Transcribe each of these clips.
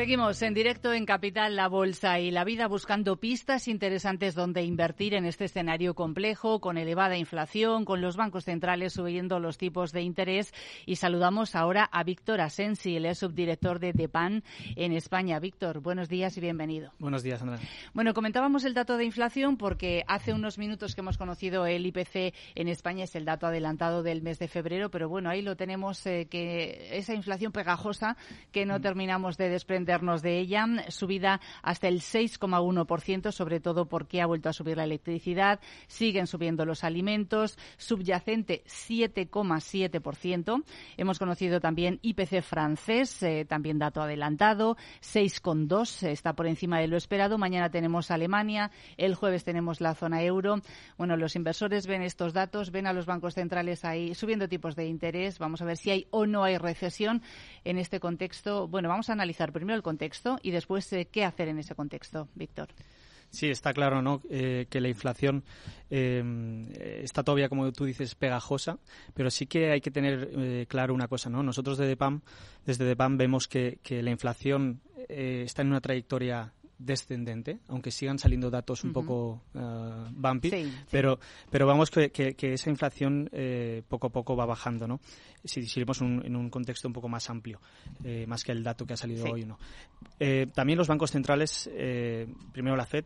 Seguimos en directo en Capital, la Bolsa y la Vida buscando pistas interesantes donde invertir en este escenario complejo, con elevada inflación, con los bancos centrales subiendo los tipos de interés. Y saludamos ahora a Víctor Asensi, el subdirector de DEPAN en España. Víctor, buenos días y bienvenido. Buenos días, Andrea. Bueno, comentábamos el dato de inflación porque hace unos minutos que hemos conocido el IPC en España, es el dato adelantado del mes de febrero, pero bueno, ahí lo tenemos, eh, que esa inflación pegajosa que no mm. terminamos de desprender de ella, subida hasta el 6,1%, sobre todo porque ha vuelto a subir la electricidad, siguen subiendo los alimentos, subyacente 7,7%. Hemos conocido también IPC francés, eh, también dato adelantado, 6,2, está por encima de lo esperado. Mañana tenemos Alemania, el jueves tenemos la zona euro. Bueno, los inversores ven estos datos, ven a los bancos centrales ahí subiendo tipos de interés. Vamos a ver si hay o no hay recesión en este contexto. Bueno, vamos a analizar primero contexto y después eh, qué hacer en ese contexto, Víctor. Sí, está claro ¿no? Eh, que la inflación eh, está todavía, como tú dices, pegajosa, pero sí que hay que tener claro una cosa. ¿no? Nosotros de DEPAM, desde DEPAM vemos que, que la inflación está en una trayectoria descendente, aunque sigan saliendo datos un poco uh, bumpy, pero pero vamos que, que, esa inflación eh, poco a poco va bajando, ¿no? Si seguimos en un contexto un poco más amplio, eh, más que el dato que ha salido hoy, ¿no? Eh, también los bancos centrales, primero la Fed,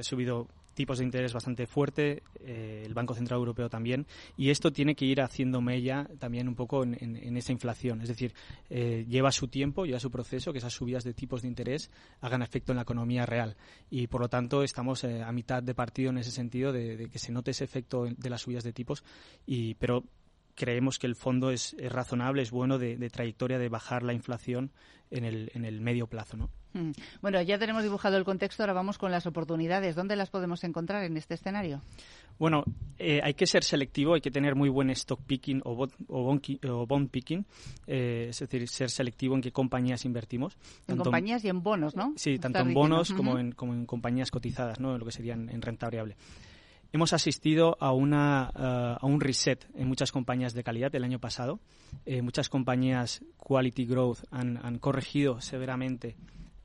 ha subido tipos de interés bastante fuerte, eh, el Banco Central Europeo también, y esto tiene que ir haciendo mella también un poco en, esa inflación. Es decir, eh, lleva su tiempo, lleva su proceso, que esas subidas de tipos de interés hagan efecto en la economía real. Y por lo tanto estamos eh, a mitad de partido en ese sentido de, que se note ese efecto de las subidas de tipos, y, pero creemos que el fondo es, razonable, es bueno de, de, trayectoria de bajar la inflación en el, en el medio plazo, ¿no? Mm. Bueno, ya tenemos dibujado el contexto, ahora vamos con las oportunidades. ¿Dónde las podemos encontrar en este escenario? Bueno, eh, hay que ser selectivo, hay que tener muy buen stock picking o, bond, picking, eh, es decir, ser selectivo en qué compañías invertimos. En compañías y en bonos, ¿no? Sí, tanto en bonos como, en, como en compañías cotizadas, ¿no? En lo que sería en, renta variable hemos asistido a, una, eh, a un reset en muchas compañías de calidad el año pasado. muchas compañías quality growth han, han corregido severamente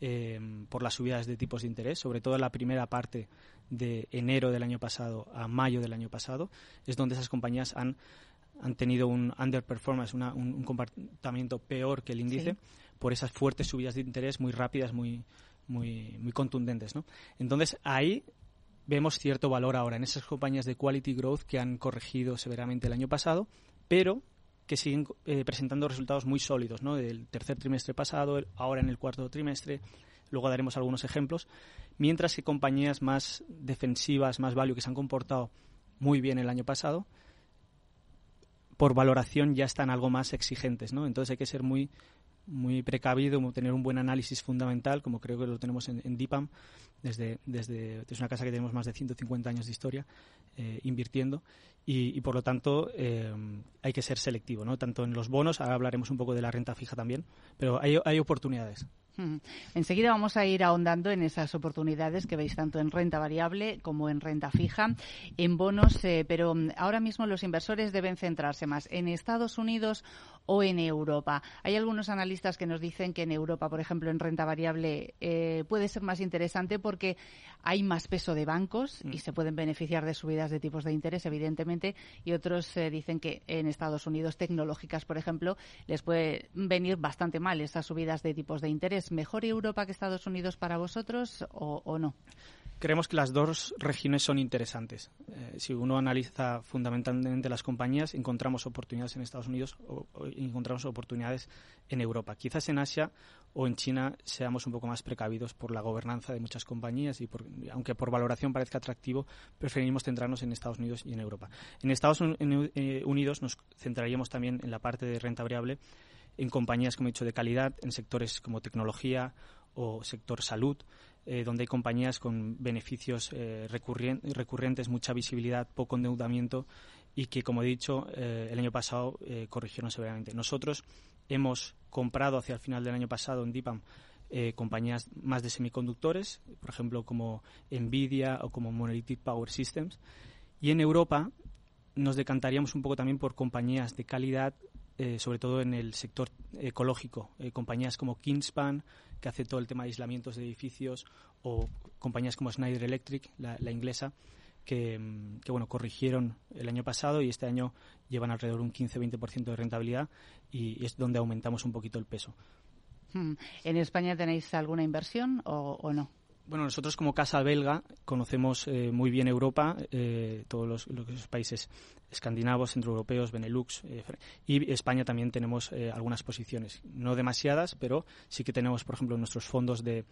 Em, por las subidas de tipos de interés, sobre todo en la primera parte de enero del año pasado a mayo del año pasado, es donde esas compañías han, han tenido un underperformance, un, comportamiento peor que el índice, por esas fuertes subidas de interés muy rápidas, muy, muy, muy contundentes. ¿no? Entonces, ahí vemos cierto valor ahora en esas compañías de quality growth que han corregido severamente el año pasado, pero que siguen eh, presentando resultados muy sólidos, ¿no? Del tercer trimestre pasado, ahora en el cuarto trimestre, luego daremos algunos ejemplos, mientras que compañías más defensivas, más value, que se han comportado muy bien el año pasado, por valoración ya están algo más exigentes, ¿no? Entonces hay que ser muy muy precavido, tener un buen análisis fundamental, como creo que lo tenemos en, en DIPAM, desde, desde, es una casa que tenemos más de 150 años de historia eh, invirtiendo y, por lo tanto eh, hay que ser selectivo, ¿no? tanto en los bonos, ahora hablaremos un poco de la renta fija también, pero hay, hay oportunidades. Enseguida vamos a ir ahondando en esas oportunidades que veis tanto en renta variable como en renta fija, en bonos, eh, pero ahora mismo los inversores deben centrarse más en Estados Unidos o en Europa. Hay algunos analistas que nos dicen que en Europa, por ejemplo, en renta variable eh, puede ser más interesante porque hay más peso de bancos y mm. se pueden beneficiar de subidas de tipos de interés, evidentemente, y otros eh, dicen que en Estados Unidos tecnológicas, por ejemplo, les puede venir bastante mal esas subidas de tipos de interés. ¿Mejor Europa que Estados Unidos para vosotros o no? Creemos que las dos regiones son interesantes. Eh, si uno analiza fundamentalmente las compañías, encontramos oportunidades en Estados Unidos o, encontramos oportunidades en Europa. Quizás en Asia o en China seamos un poco más precavidos por la gobernanza de muchas compañías y aunque por valoración parezca atractivo, preferimos centrarnos en Estados Unidos y en Europa. En Estados eh, Unidos nos centraríamos también en la parte de renta variable en compañías, como he dicho, de calidad, en sectores como tecnología o sector salud, eh, donde hay compañías con beneficios eh, recurrentes, mucha visibilidad, poco endeudamiento y que, como he dicho, eh, el año pasado corrigieron severamente. Nosotros hemos comprado hacia el final del año pasado en DIPAM compañías más de semiconductores, por ejemplo como Nvidia o como Monolithic Power Systems. Y en Europa nos decantaríamos un poco también por compañías de calidad, eh, sobre todo en el sector ecológico, compañías como Kingspan, que hace todo el tema de aislamientos de edificios, o compañías como Schneider Electric, la inglesa, que, bueno, corrigieron el año pasado y este año llevan alrededor de un 15-20% de rentabilidad y, es donde aumentamos un poquito el peso. Hmm. ¿En España tenéis alguna inversión o, no? Bueno, nosotros como casa belga conocemos eh, muy bien Europa, eh, todos los, países escandinavos, centroeuropeos, Benelux eh, y España también tenemos algunas posiciones, no demasiadas, pero sí que tenemos, por ejemplo, nuestros fondos de,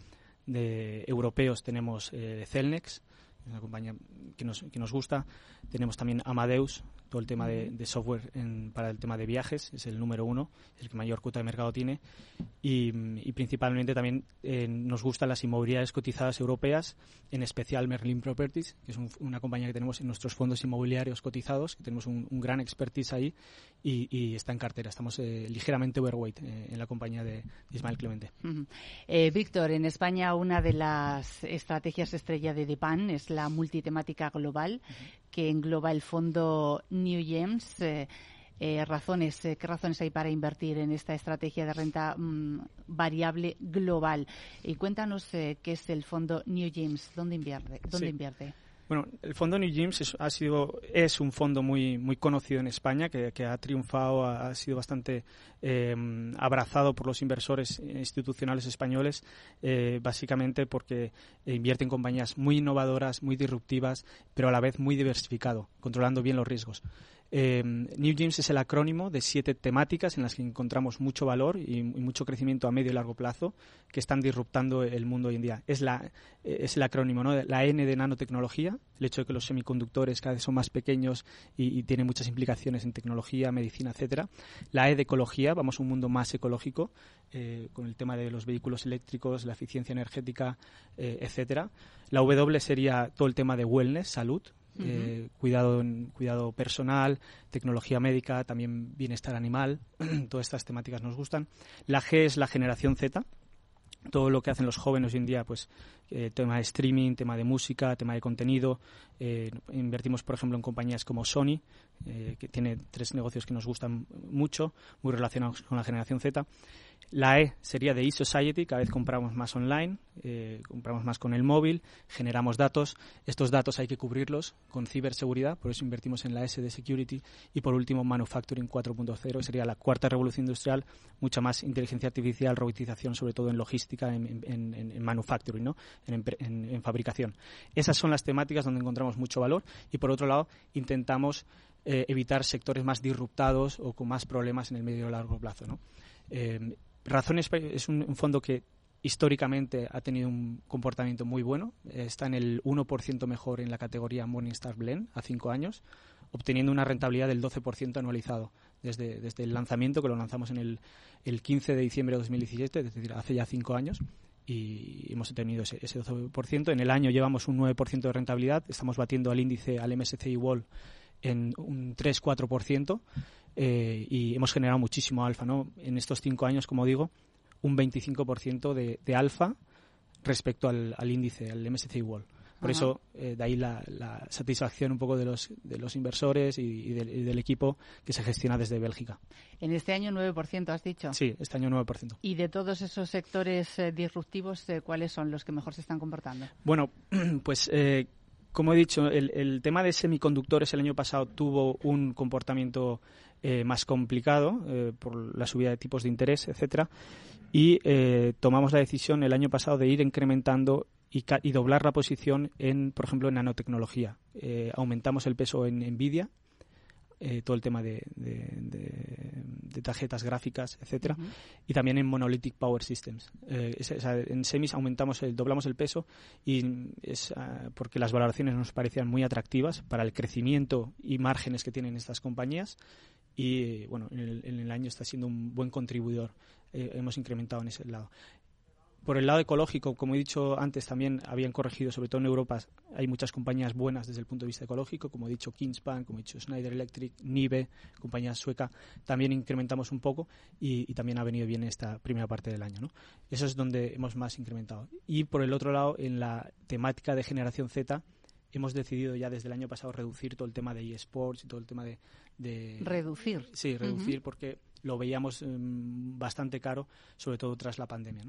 de europeos tenemos Celnex, una compañía que nos, que nos gusta. Tenemos también Amadeus, todo el tema de, software para el tema de viajes, es el número uno, es el que mayor cuota de mercado tiene. Y, principalmente también eh, nos gustan las inmobiliarias cotizadas europeas, en especial Merlin Properties, que es una compañía que tenemos en nuestros fondos inmobiliarios cotizados, que tenemos un, gran expertise ahí y, está en cartera. Estamos eh, ligeramente overweight eh, en la compañía de, Ismael Clemente. Víctor, en España una de las estrategias estrella de DEPAN es la multitemática global, que engloba el fondo New Gems. Eh, eh, razones, eh, ¿Qué razones hay para invertir en esta estrategia de renta mm, variable global? Y cuéntanos qué es el fondo New Gems, ¿dónde invierte? ¿Dónde invierte? Bueno, el fondo New Gyms es, ha sido, es un fondo muy, muy conocido en España, que, ha triunfado, ha, sido bastante em, abrazado por los inversores institucionales españoles, eh, básicamente porque invierte en compañías muy innovadoras, muy disruptivas, pero a la vez muy diversificado, controlando bien los riesgos. Eh, New Gyms es el acrónimo de siete temáticas en las que encontramos mucho valor y, mucho crecimiento a medio y largo plazo que están disruptando el mundo hoy en día. Es, la, eh, es el acrónimo, ¿no? La N de nanotecnología, el hecho de que los semiconductores cada vez son más pequeños y, tienen muchas implicaciones en tecnología, medicina, etcétera. La E de ecología, vamos a un mundo más ecológico eh, con el tema de los vehículos eléctricos, la eficiencia energética, etcétera. La W sería todo el tema de wellness, salud, eh, cuidado, cuidado personal, tecnología médica, también bienestar animal, todas estas temáticas nos gustan. La G es la generación Z, todo lo que hacen los jóvenes hoy en día, pues eh, tema de streaming, tema de música, tema de contenido. Eh, invertimos, por ejemplo, en compañías como Sony, que tiene tres negocios que nos gustan mucho, muy relacionados con la generación Z. La E sería de e-society, cada vez compramos más online, eh, compramos más con el móvil, generamos datos. Estos datos hay que cubrirlos con ciberseguridad, por eso invertimos en la S de security. Y por último, manufacturing 4.0, sería la cuarta revolución industrial, mucha más inteligencia artificial, robotización, sobre todo en logística, en, manufacturing, ¿no? en, fabricación. Esas son las temáticas donde encontramos mucho valor y por otro lado intentamos eh, evitar sectores más disruptados o con más problemas en el medio y largo plazo. ¿no? Eh, Razones es un, fondo que históricamente ha tenido un comportamiento muy bueno. Está en el 1% mejor en la categoría Morningstar Blend a cinco años, obteniendo una rentabilidad del 12% anualizado desde, el lanzamiento, que lo lanzamos en el, el 15 de diciembre de 2017, es decir, hace ya cinco años y hemos tenido ese, ese 12%. En el año llevamos un 9% de rentabilidad, estamos batiendo al índice, al MSCI Wall en un 3-4%. Eh, y hemos generado muchísimo alfa, ¿no? En estos cinco años, como digo, un 25% de, de alfa respecto al, índice, al MSCI World. Por eso, eh, de ahí la, satisfacción un poco de los, de los inversores y, del, equipo que se gestiona desde Bélgica. En este año 9%, has dicho. Sí, este año 9%. ¿Y de todos esos sectores eh, disruptivos, cuáles son los que mejor se están comportando? Bueno, pues como he dicho, el, el, tema de semiconductores el año pasado tuvo un comportamiento eh, más complicado eh, por la subida de tipos de interés, etcétera. Y eh, tomamos la decisión el año pasado de ir incrementando y, y doblar la posición en, por ejemplo, en nanotecnología. aumentamos el peso en Nvidia, todo el tema de, de, tarjetas gráficas, etcétera, y también en Monolithic Power Systems. en semis aumentamos, el, doblamos el peso y es ah, porque las valoraciones nos parecían muy atractivas para el crecimiento y márgenes que tienen estas compañías y bueno, en el, año está siendo un buen contribuidor. Eh, hemos incrementado en ese lado. por el lado ecológico, como he dicho antes, también habían corregido, sobre todo en Europa, hay muchas compañías buenas desde el punto de vista ecológico, como he dicho Kingspan, como he dicho Schneider Electric, Nive, compañía sueca, también incrementamos un poco y, también ha venido bien esta primera parte del año. ¿no? Eso es donde hemos más incrementado. Y por el otro lado, en la temática de generación Z, hemos decidido ya desde el año pasado reducir todo el tema de eSports y todo el tema de... reducir. Sí, reducir porque lo veíamos em, bastante caro, sobre todo tras la pandemia.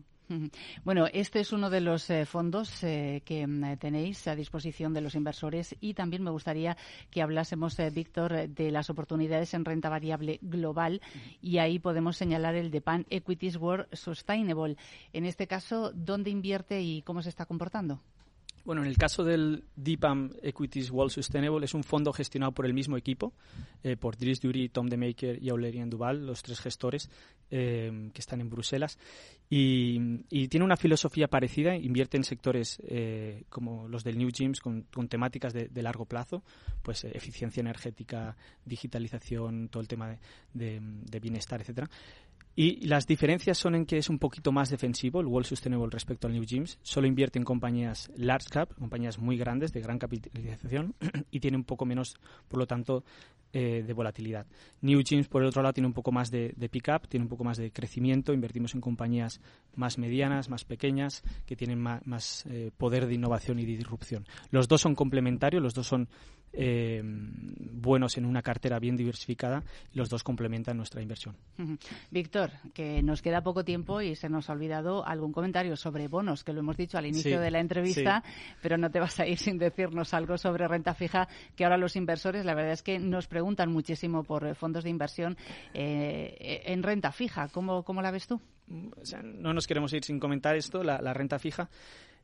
Bueno, este es uno de los eh, fondos eh, que mm, tenéis a disposición de los inversores y también me gustaría que hablásemos, eh, Víctor, de las oportunidades en renta variable global y ahí podemos señalar el de Pan Equities World Sustainable. En este caso, ¿dónde invierte y cómo se está comportando? Bueno, en el caso del DIPAM Equities World Sustainable es un fondo gestionado por el mismo equipo, eh, por Dries Dury, Tom DeMaker y Aurelien Duval, los tres gestores eh, que están en Bruselas. Y, tiene una filosofía parecida, invierte en sectores eh, como los del New Gyms con, temáticas de, largo plazo, pues eficiencia energética, digitalización, todo el tema de, de bienestar, etcétera. Y las diferencias son en que es un poquito más defensivo el World Sustainable respecto al New Gyms. Solo invierte en compañías large cap, compañías muy grandes, de gran capitalización, y tiene un poco menos, por lo tanto, eh, de volatilidad. New Gyms, por el otro lado, tiene un poco más de, pick-up, tiene un poco más de crecimiento. Invertimos en compañías más medianas, más pequeñas, que tienen más, eh, poder de innovación y de disrupción. Los dos son complementarios, los dos son eh, buenos en una cartera bien diversificada los dos complementan nuestra inversión. Víctor, que nos queda poco tiempo y se nos ha olvidado algún comentario sobre bonos, que lo hemos dicho al inicio de la entrevista, pero no te vas a ir sin decirnos algo sobre renta fija, que ahora los inversores, la verdad es que nos preguntan muchísimo por fondos de inversión eh, en renta fija. ¿Cómo, ¿Cómo la ves tú? no nos queremos ir sin comentar esto, la renta fija.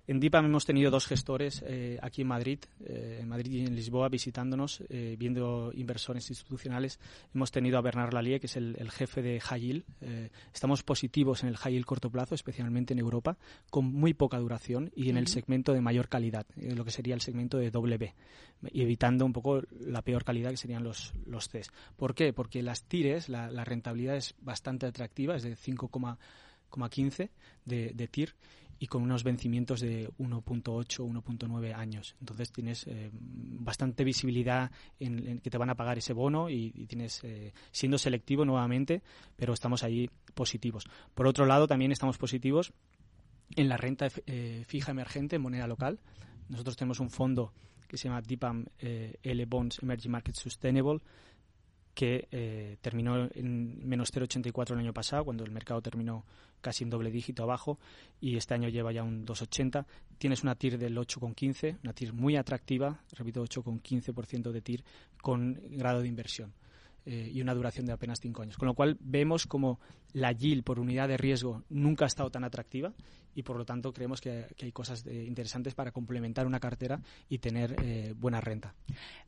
En DIPAM hemos tenido dos gestores eh, aquí en Madrid, eh, en Madrid y en Lisboa, visitándonos, eh, viendo inversores institucionales. Hemos tenido a Bernard Lallier, que es el, jefe de High estamos positivos en el High corto plazo, especialmente en Europa, con muy poca duración y en el segmento de mayor calidad, lo que sería el segmento de W, y evitando un poco la peor calidad que serían los, los Cs. ¿Por qué? Porque las tires, la, rentabilidad es bastante atractiva, es de 5,15 de, de TIR y con unos vencimientos de 1.8, 1.9 años. Entonces tienes eh, bastante visibilidad en, que te van a pagar ese bono y, tienes eh, siendo selectivo nuevamente, pero estamos ahí positivos. Por otro lado, también estamos positivos en la renta eh, fija emergente en moneda local. Nosotros tenemos un fondo que se llama DIPAM L Bonds Emerging Market Sustainable que eh, terminó en menos 0,84 el año pasado, cuando el mercado terminó casi en doble dígito abajo, y este año lleva ya un 2,80. Tienes una TIR del 8,15, una TIR muy atractiva, repito, 8,15% de TIR con grado de inversión. Eh, y una duración de apenas cinco años. Con lo cual vemos como la yield por unidad de riesgo nunca ha estado tan atractiva y por lo tanto creemos que, hay cosas interesantes para complementar una cartera y tener eh, buena renta.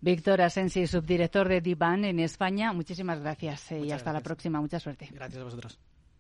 Víctor Asensi, subdirector de Divan en España, muchísimas gracias eh, y hasta la próxima. Mucha suerte. Gracias a vosotros.